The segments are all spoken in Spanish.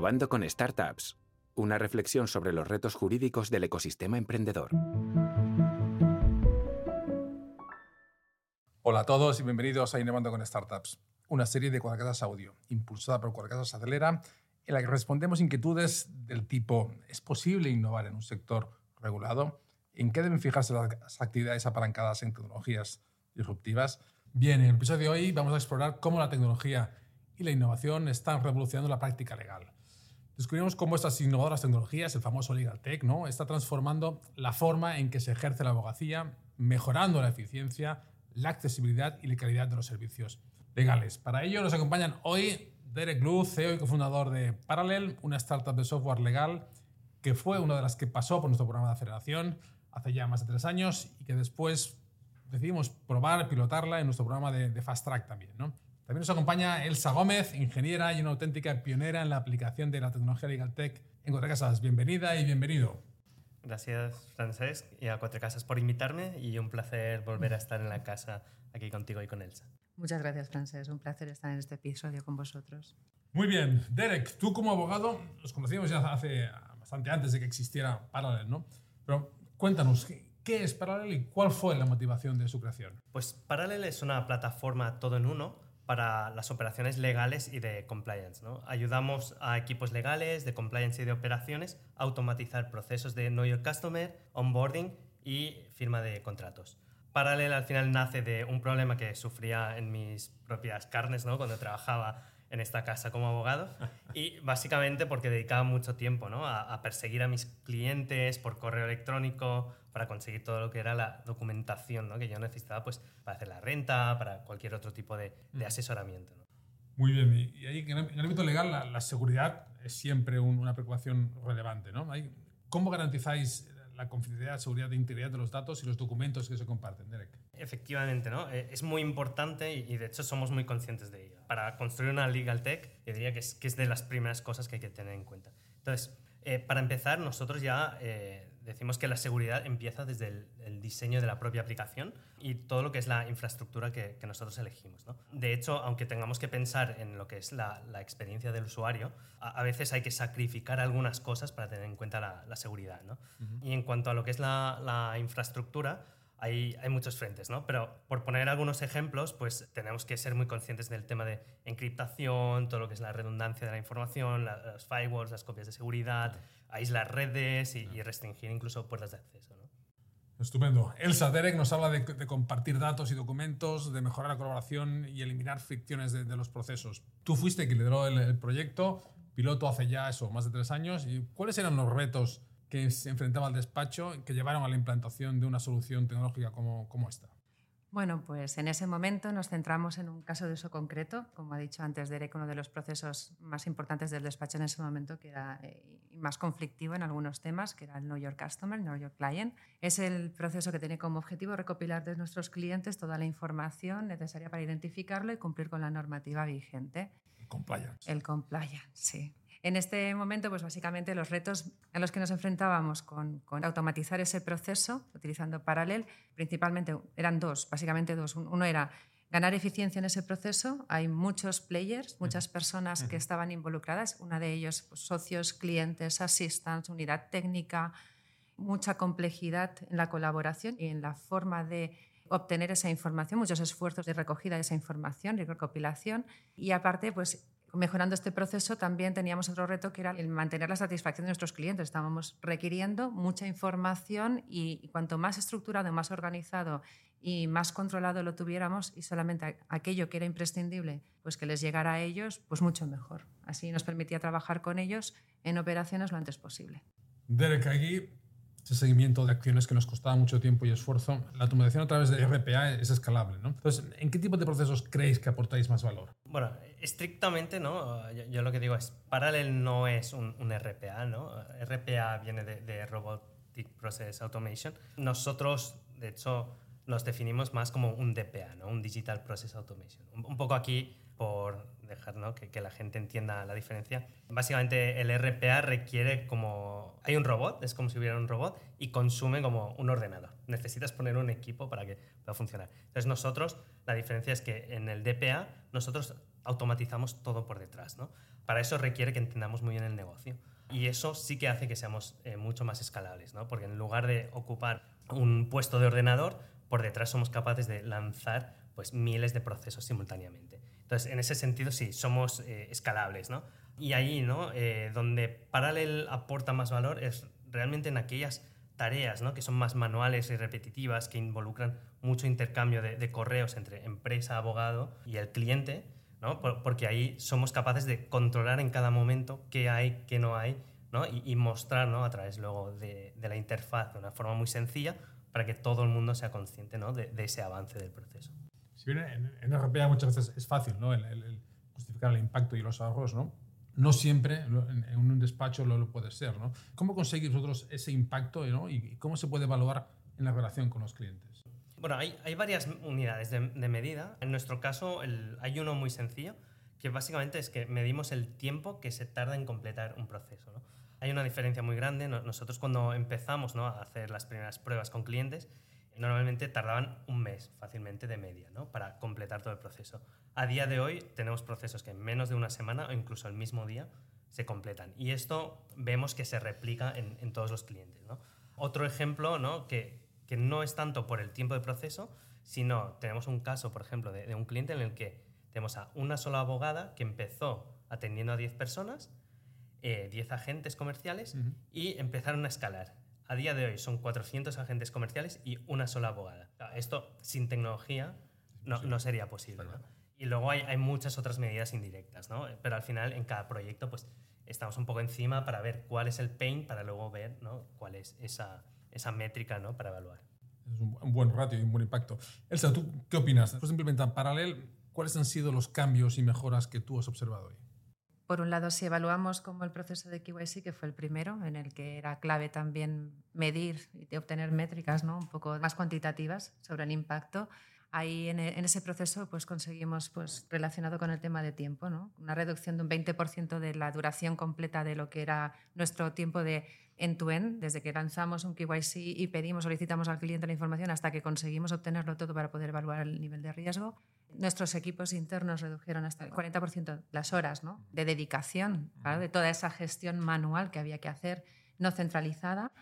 Innovando con Startups. Una reflexión sobre los retos jurídicos del ecosistema emprendedor. Hola a todos y bienvenidos a Innovando con Startups, una serie de Cuadracasas Audio, impulsada por Cuadracasas Acelera, en la que respondemos inquietudes del tipo ¿es posible innovar en un sector regulado? ¿En qué deben fijarse las actividades apalancadas en tecnologías disruptivas? Bien, en el episodio de hoy vamos a explorar cómo la tecnología y la innovación están revolucionando la práctica legal. Descubrimos cómo estas innovadoras tecnologías, el famoso Legal Tech, ¿no? está transformando la forma en que se ejerce la abogacía, mejorando la eficiencia, la accesibilidad y la calidad de los servicios legales. Para ello nos acompañan hoy Derek Luz, CEO y cofundador de Parallel, una startup de software legal que fue una de las que pasó por nuestro programa de aceleración hace ya más de tres años y que después decidimos probar, pilotarla en nuestro programa de, de Fast Track también. ¿no? También nos acompaña Elsa Gómez, ingeniera y una auténtica pionera en la aplicación de la tecnología Legal Tech en Cuatro Casas. Bienvenida y bienvenido. Gracias, Francesc, y a Cuatro Casas por invitarme y un placer volver a estar en la casa aquí contigo y con Elsa. Muchas gracias, Francesc. Un placer estar en este episodio con vosotros. Muy bien. Derek, tú como abogado, nos conocíamos ya hace bastante antes de que existiera Parallel, ¿no? Pero cuéntanos, ¿qué es Parallel y cuál fue la motivación de su creación? Pues Parallel es una plataforma todo en uno para las operaciones legales y de compliance. ¿no? Ayudamos a equipos legales, de compliance y de operaciones a automatizar procesos de Know Your Customer, onboarding y firma de contratos. Paralel al final nace de un problema que sufría en mis propias carnes ¿no? cuando trabajaba en esta casa como abogado y básicamente porque dedicaba mucho tiempo ¿no? a, a, perseguir a mis clientes por correo electrónico para conseguir todo lo que era la documentación ¿no? que yo necesitaba pues, para hacer la renta, para cualquier otro tipo de, de asesoramiento. ¿no? Muy bien, y ahí en el ámbito legal la, la seguridad es siempre un, una preocupación relevante. ¿no? ¿Cómo garantizáis la confidencialidad, seguridad e integridad de los datos y los documentos que se comparten, Derek? Efectivamente, ¿no? es muy importante y, de hecho somos muy conscientes de ello. Para construir una legal tech, yo diría que es, que es de las primeras cosas que hay que tener en cuenta. Entonces, eh, para empezar, nosotros ya eh, decimos que la seguridad empieza desde el, el, diseño de la propia aplicación y todo lo que es la infraestructura que, que nosotros elegimos. ¿no? De hecho, aunque tengamos que pensar en lo que es la, la experiencia del usuario, a, a, veces hay que sacrificar algunas cosas para tener en cuenta la, la seguridad. ¿no? Uh -huh. Y en cuanto a lo que es la, la infraestructura, hay, hay, muchos frentes, ¿no? Pero por poner algunos ejemplos, pues tenemos que ser muy conscientes del tema de encriptación, todo lo que es la redundancia de la información, la, los firewalls, las copias de seguridad, aislar redes y, y restringir incluso puertas de acceso, ¿no? Estupendo. Elsa Derek nos habla de, de, compartir datos y documentos, de mejorar la colaboración y eliminar fricciones de, de los procesos. Tú fuiste quien lideró el, el, proyecto, piloto hace ya eso, más de tres años. ¿Y cuáles eran los retos que se enfrentaba al despacho que llevaron a la implantación de una solución tecnológica como, como esta? Bueno, pues en ese momento nos centramos en un caso de uso concreto, como ha dicho antes Derek, uno de los procesos más importantes del despacho en ese momento, que era eh, más conflictivo en algunos temas, que era el Know Your Customer, Know Your Client. Es el proceso que tiene como objetivo recopilar de nuestros clientes toda la información necesaria para identificarlo y cumplir con la normativa vigente. El compliance. El compliance, sí. En este momento, pues básicamente los retos a los que nos enfrentábamos con, con, automatizar ese proceso, utilizando Parallel, principalmente eran dos, básicamente dos. Uno era ganar eficiencia en ese proceso. Hay muchos players, muchas personas que estaban involucradas, una de ellos pues, socios, clientes, assistants, unidad técnica, mucha complejidad en la colaboración y en la forma de obtener esa información, muchos esfuerzos de recogida de esa información y recopilación. Y aparte, pues mejorando este proceso también teníamos otro reto que era el mantener la satisfacción de nuestros clientes. Estábamos requiriendo mucha información y, cuanto más estructurado, más organizado y más controlado lo tuviéramos y solamente aquello que era imprescindible, pues que les llegara a ellos, pues mucho mejor. Así nos permitía trabajar con ellos en operaciones lo antes posible. Derek, aquí ese seguimiento de acciones que nos costaba mucho tiempo y esfuerzo, la automatización a través de RPA es escalable. ¿no? Entonces, ¿en qué tipo de procesos creéis que aportáis más valor? Bueno, estrictamente, ¿no? yo, lo que digo es, Parallel no es un, RPA, ¿no? RPA viene de, Robotic Process Automation. Nosotros, de hecho, nos definimos más como un DPA, ¿no? un Digital Process Automation. Un poco aquí, por dejar ¿no? que, que, la gente entienda la diferencia, básicamente el RPA requiere como... Hay un robot, es como si hubiera un robot, y consume como un ordenador. Necesitas poner un equipo para que pueda funcionar. Entonces nosotros, la diferencia es que en el DPA, nosotros automatizamos todo por detrás. ¿no? Para eso requiere que entendamos muy bien el negocio. Y eso sí que hace que seamos eh, mucho más escalables, ¿no? porque en lugar de ocupar un puesto de ordenador, por detrás somos capaces de lanzar pues, miles de procesos simultáneamente. Entonces, en ese sentido, sí, somos eh, escalables. ¿no? Y ahí, ¿no? Eh, donde Parallel aporta más valor es realmente en aquellas tareas ¿no? que son más manuales y repetitivas, que involucran mucho intercambio de, de correos entre empresa, abogado y el cliente, ¿no? porque ahí somos capaces de controlar en cada momento qué hay, qué no hay, ¿no? y, y mostrar ¿no? a través luego de, de, la interfaz de una forma muy sencilla para que todo el mundo sea consciente ¿no? de, de, ese avance del proceso. Si bien en, en muchas veces es fácil ¿no? el, el, el justificar el impacto y los ahorros, ¿no? no siempre en, un despacho lo, puede ser. ¿no? ¿Cómo conseguís vosotros ese impacto ¿no? y cómo se puede evaluar en la relación con los clientes? Bueno, hay, hay varias unidades de, de, medida. En nuestro caso, el, hay uno muy sencillo, que básicamente es que medimos el tiempo que se tarda en completar un proceso. ¿no? Hay una diferencia muy grande. Nosotros cuando empezamos a hacer las primeras pruebas con clientes, normalmente tardaban un mes fácilmente de media ¿no? para completar todo el proceso. A día de hoy tenemos procesos que en menos de una semana o incluso el mismo día se completan. Y esto vemos que se replica en, en todos los clientes. ¿no? Otro ejemplo ¿no? Que, que no es tanto por el tiempo de proceso, sino tenemos un caso, por ejemplo, de, de un cliente en el que tenemos a una sola abogada que empezó atendiendo a 10 personas, eh, 10 agentes comerciales, uh -huh. y empezaron a escalar. A día de hoy son 400 agentes comerciales y una sola abogada. Esto sin tecnología no, no sería posible. ¿no? Y luego hay, hay, muchas otras medidas indirectas, ¿no? pero al final en cada proyecto pues, estamos un poco encima para ver cuál es el pain, para luego ver ¿no? cuál es esa, esa métrica ¿no? para evaluar. Es un, buen ratio y un buen impacto. Elsa, ¿tú qué opinas? Después de implementar Parallel, ¿cuáles han sido los cambios y mejoras que tú has observado hoy? Por un lado, si evaluamos como el proceso de KYC, que fue el primero, en el que era clave también medir y obtener métricas ¿no? un poco más cuantitativas sobre el impacto, ahí en, en, ese proceso pues conseguimos pues relacionado con el tema de tiempo ¿no? una reducción de un 20% de la duración completa de lo que era nuestro tiempo de end-to-end, -end, desde que lanzamos un KYC y pedimos, solicitamos al cliente la información hasta que conseguimos obtenerlo todo para poder evaluar el nivel de riesgo. Nuestros equipos internos redujeron hasta el 40% las horas ¿no? de dedicación, claro, de toda esa gestión manual que había que hacer, no centralizada.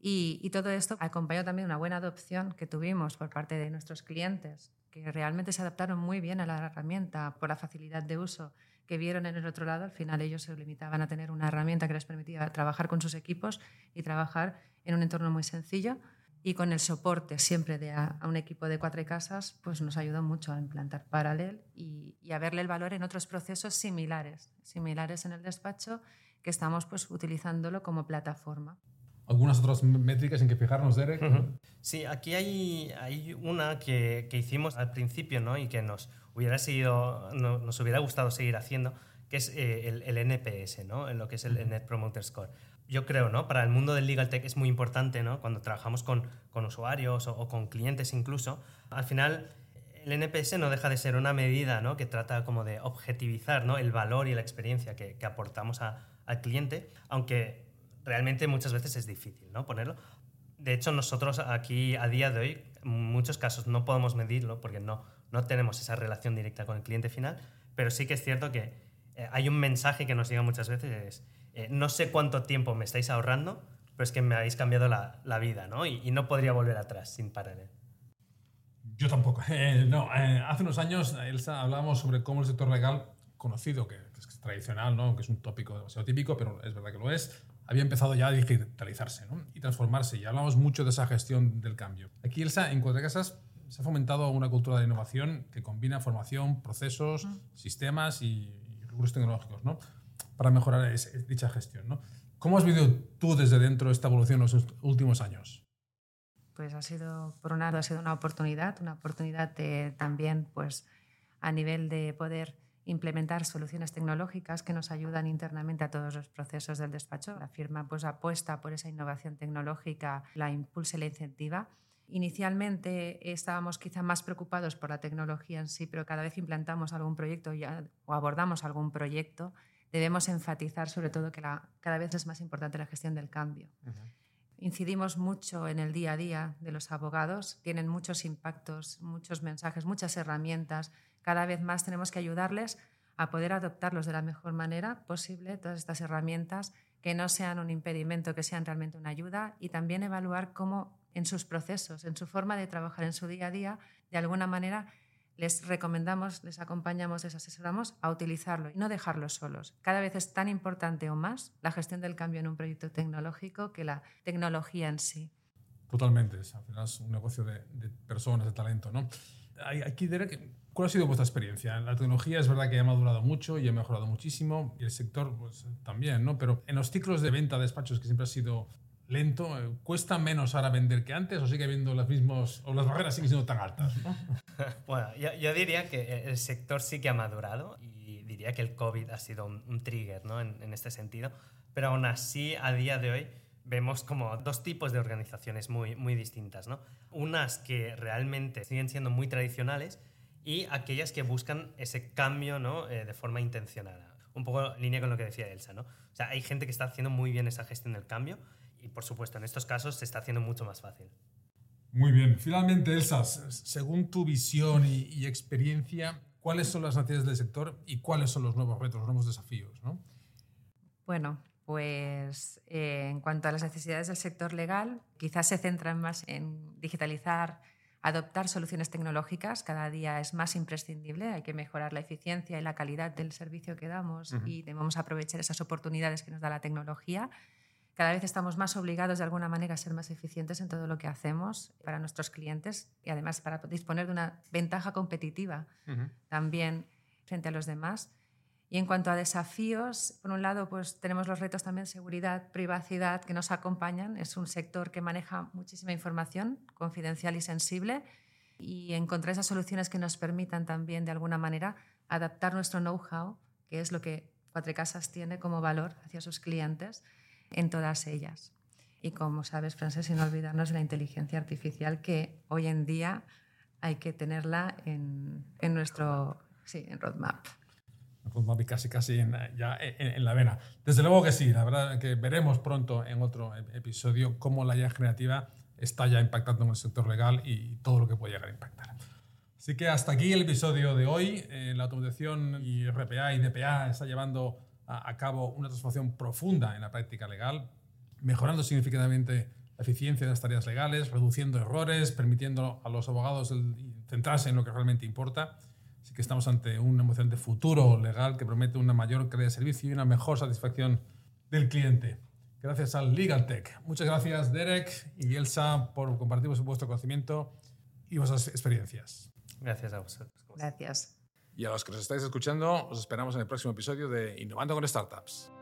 Y, y, todo esto acompañó también una buena adopción que tuvimos por parte de nuestros clientes, que realmente se adaptaron muy bien a la herramienta por la facilidad de uso que vieron en el otro lado. Al final ellos se limitaban a tener una herramienta que les permitía trabajar con sus equipos y trabajar en un entorno muy sencillo. Y con el soporte siempre de a, a un equipo de cuatro casas, pues nos ayudó mucho a implantar Parallel y, y, a verle el valor en otros procesos similares, similares en el despacho, que estamos pues utilizándolo como plataforma algunas otras métricas en que fijarnos, Derek. Uh -huh. Sí, aquí hay, hay una que, que, hicimos al principio ¿no? y que nos hubiera, seguido, no, nos hubiera gustado seguir haciendo, que es eh, el, el, NPS, ¿no? en lo que es el, el Net Promoter Score. Yo creo, ¿no? para el mundo del legal tech es muy importante ¿no? cuando trabajamos con, con usuarios o, o, con clientes incluso. Al final, el NPS no deja de ser una medida ¿no? que trata como de objetivizar ¿no? el valor y la experiencia que, que aportamos a, al cliente, aunque realmente muchas veces es difícil ¿no? ponerlo. De hecho, nosotros aquí a día de hoy, en muchos casos no podemos medirlo porque no, no tenemos esa relación directa con el cliente final, pero sí que es cierto que eh, hay un mensaje que nos llega muchas veces, es, eh, no sé cuánto tiempo me estáis ahorrando, pero es que me habéis cambiado la, la vida ¿no? Y, y, no podría volver atrás sin parar. Yo tampoco. Eh, no, hace unos años, Elsa, hablábamos sobre cómo el sector legal conocido, que, que es tradicional, ¿no? que es un tópico demasiado típico, pero es verdad que lo es, había empezado ya a digitalizarse ¿no? y transformarse. Y hablamos mucho de esa gestión del cambio. Aquí, Elsa, en Cuatro Casas se ha fomentado una cultura de innovación que combina formación, procesos, uh-huh. sistemas y, y, recursos tecnológicos ¿no? Para mejorar ese, dicha gestión. ¿no? ¿Cómo has vivido tú desde dentro esta evolución en los últimos años? Pues ha sido, por un lado, ha sido una oportunidad, una oportunidad de, también pues, a nivel de poder implementar soluciones tecnológicas que nos ayudan internamente a todos los procesos del despacho. La firma pues, apuesta por esa innovación tecnológica, la impulsa y la incentiva. Inicialmente estábamos quizá más preocupados por la tecnología en sí, pero cada vez implantamos algún proyecto ya, o abordamos algún proyecto, debemos enfatizar sobre todo que la, cada vez es más importante la gestión del cambio. Uh -huh. Incidimos mucho en el día a día de los abogados, tienen muchos impactos, muchos mensajes, muchas herramientas. Cada vez más tenemos que ayudarles a poder adoptarlos de la mejor manera posible, todas estas herramientas que no sean un impedimento, que sean realmente una ayuda y también evaluar cómo en sus procesos, en su forma de trabajar, en su día a día, de alguna manera les recomendamos, les acompañamos, les asesoramos a utilizarlo y no dejarlos solos. Cada vez es tan importante o más la gestión del cambio en un proyecto tecnológico que la tecnología en sí. Totalmente, al final es un negocio de, personas, de talento. ¿no? Aquí, Derek, ¿cuál ha sido vuestra experiencia? La tecnología es verdad que ha madurado mucho y ha mejorado muchísimo, y el sector pues, también, ¿no? pero en los ciclos de venta de despachos que siempre ha sido lento, eh, ¿cuesta menos ahora vender que antes o sigue habiendo las mismas, o las barreras siguen siendo tan altas? bueno, yo, diría que el sector sí que ha madurado y diría que el COVID ha sido un, trigger ¿no? en, en, este sentido, pero aún así a día de hoy vemos como dos tipos de organizaciones muy, muy distintas, ¿no? Unas que realmente siguen siendo muy tradicionales y aquellas que buscan ese cambio ¿no? Eh, de forma intencionada. Un poco en línea con lo que decía Elsa, ¿no? O sea, hay gente que está haciendo muy bien esa gestión del cambio y, por supuesto, en estos casos se está haciendo mucho más fácil. Muy bien. Finalmente, Elsa, según tu visión y, y experiencia, ¿cuáles son las necesidades del sector y cuáles son los nuevos retos, los nuevos desafíos? ¿no? Bueno, pues eh, en cuanto a las necesidades del sector legal, quizás se centran más en digitalizar, adoptar soluciones tecnológicas. Cada día es más imprescindible. Hay que mejorar la eficiencia y la calidad del servicio que damos y debemos aprovechar esas oportunidades que nos da la tecnología. Cada vez estamos más obligados de alguna manera a ser más eficientes en todo lo que hacemos para nuestros clientes y además para disponer de una ventaja competitiva también frente a los demás. Y en cuanto a desafíos, por un lado, pues tenemos los retos también de seguridad, privacidad que nos acompañan. Es un sector que maneja muchísima información confidencial y sensible y encontrar esas soluciones que nos permitan también, de alguna manera, adaptar nuestro know-how, que es lo que Cuatro Casas tiene como valor hacia sus clientes, en todas ellas. Y como sabes, Frances, sin olvidarnos de la inteligencia artificial, que hoy en día hay que tenerla en, en nuestro sí, en roadmap casi casi en, ya en, la vena. Desde luego que sí, la verdad que veremos pronto en otro episodio cómo la IA generativa está ya impactando en el sector legal y todo lo que puede llegar a impactar. Así que hasta aquí el episodio de hoy. Eh, la automatización y RPA y DPA está llevando a, cabo una transformación profunda en la práctica legal, mejorando significativamente la eficiencia de las tareas legales, reduciendo errores, permitiendo a los abogados centrarse en lo que realmente importa Así que estamos ante un emocionante futuro legal que promete una mayor calidad de servicio y una mejor satisfacción del cliente. Gracias al LegalTech. Muchas gracias, Derek y Elsa, por compartir vuestro conocimiento y vuestras experiencias. Gracias a vosotros. Gracias. Y a los que nos estáis escuchando, os esperamos en el próximo episodio de Innovando con Startups.